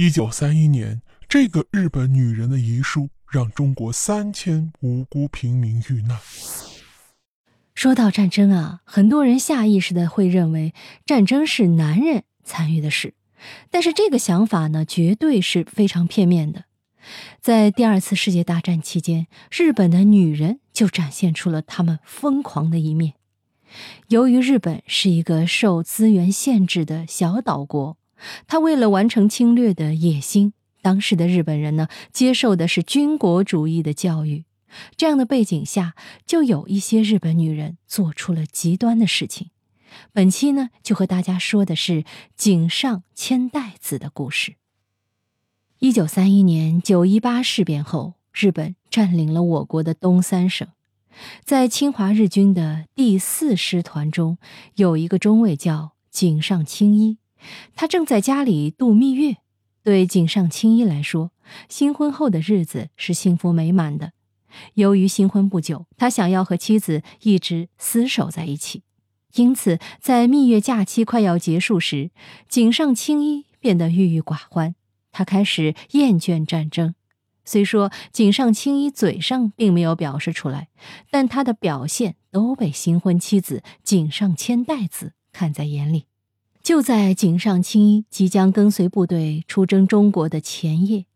一九三一年，这个日本女人的遗书让中国三千无辜平民遇难。说到战争啊，很多人下意识的会认为战争是男人参与的事，但是这个想法呢，绝对是非常片面的。在第二次世界大战期间，日本的女人就展现出了她们疯狂的一面。由于日本是一个受资源限制的小岛国，他为了完成侵略的野心，当时的日本人呢，接受的是军国主义的教育。这样的背景下，就有一些日本女人做出了极端的事情。本期呢，就和大家说的是井上千代子的故事。一九三一年九一八事变后，日本占领了我国的东三省。在侵华日军的第四师团中，有一个中尉叫井上清一，他正在家里度蜜月。对井上青一来说，新婚后的日子是幸福美满的。由于新婚不久，他想要和妻子一直厮守在一起，因此在蜜月假期快要结束时，井上青一变得郁郁寡欢。他开始厌倦战争。虽说井上青一嘴上并没有表示出来，但他的表现都被新婚妻子井上千代子看在眼里。就在井上青衣即将跟随部队出征中国的前夜。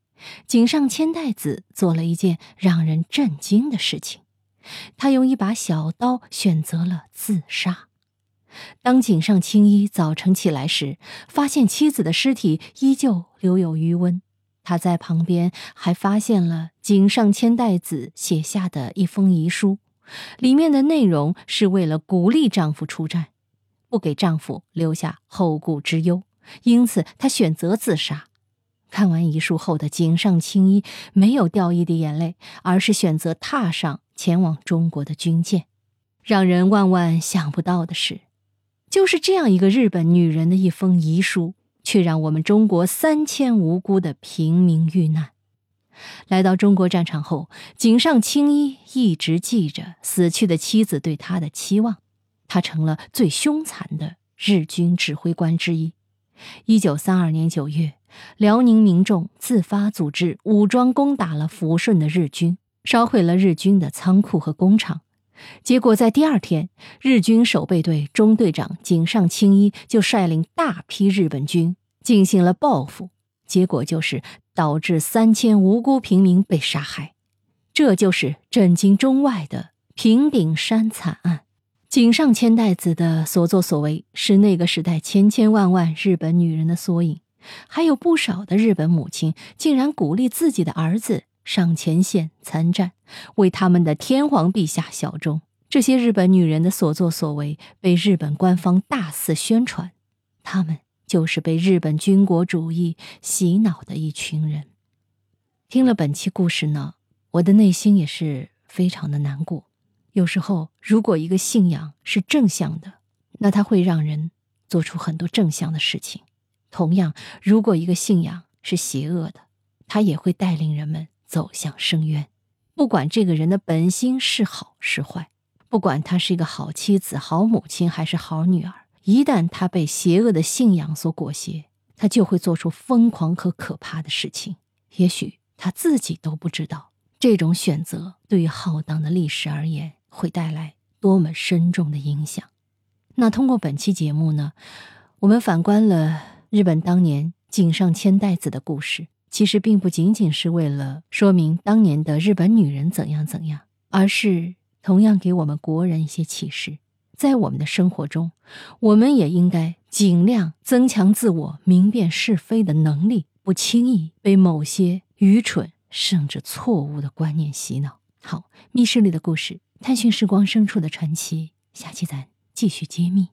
井上千代子做了一件让人震惊的事情，他用一把小刀选择了自杀。当井上青衣早晨起来时，发现妻子的尸体依旧留有余温，他在旁边还发现了井上千代子写下的一封遗书，里面的内容是为了鼓励丈夫出战，不给丈夫留下后顾之忧，因此她选择自杀。看完遗书后的井上清一没有掉一滴眼泪，而是选择踏上前往中国的军舰。让人万万想不到的是，就是这样一个日本女人的一封遗书，却让我们中国三千无辜的平民遇难。来到中国战场后，井上清一一直记着死去的妻子对他的期望，他成了最凶残的日军指挥官之一。一九三二年九月。辽宁民众自发组织武装攻打了抚顺的日军，烧毁了日军的仓库和工厂。结果在第二天，日军守备队中队长井上清一就率领大批日本军进行了报复，结果就是导致三千无辜平民被杀害。这就是震惊中外的平顶山惨案。井上千代子的所作所为，是那个时代千千万万日本女人的缩影。还有不少的日本母亲竟然鼓励自己的儿子上前线参战，为他们的天皇陛下效忠。这些日本女人的所作所为被日本官方大肆宣传，他们就是被日本军国主义洗脑的一群人。听了本期故事呢，我的内心也是非常的难过。有时候，如果一个信仰是正向的，那它会让人做出很多正向的事情。同样，如果一个信仰是邪恶的，它也会带领人们走向深渊。不管这个人的本心是好是坏，不管他是一个好妻子、好母亲还是好女儿，一旦他被邪恶的信仰所裹挟，他就会做出疯狂和可怕的事情。也许他自己都不知道，这种选择对于浩荡的历史而言会带来多么深重的影响。那通过本期节目呢，我们反观了。日本当年井上千代子的故事，其实并不仅仅是为了说明当年的日本女人怎样怎样，而是同样给我们国人一些启示。在我们的生活中，我们也应该尽量增强自我明辨是非的能力，不轻易被某些愚蠢甚至错误的观念洗脑。好，密室里的故事，探寻时光深处的传奇，下期咱继续揭秘。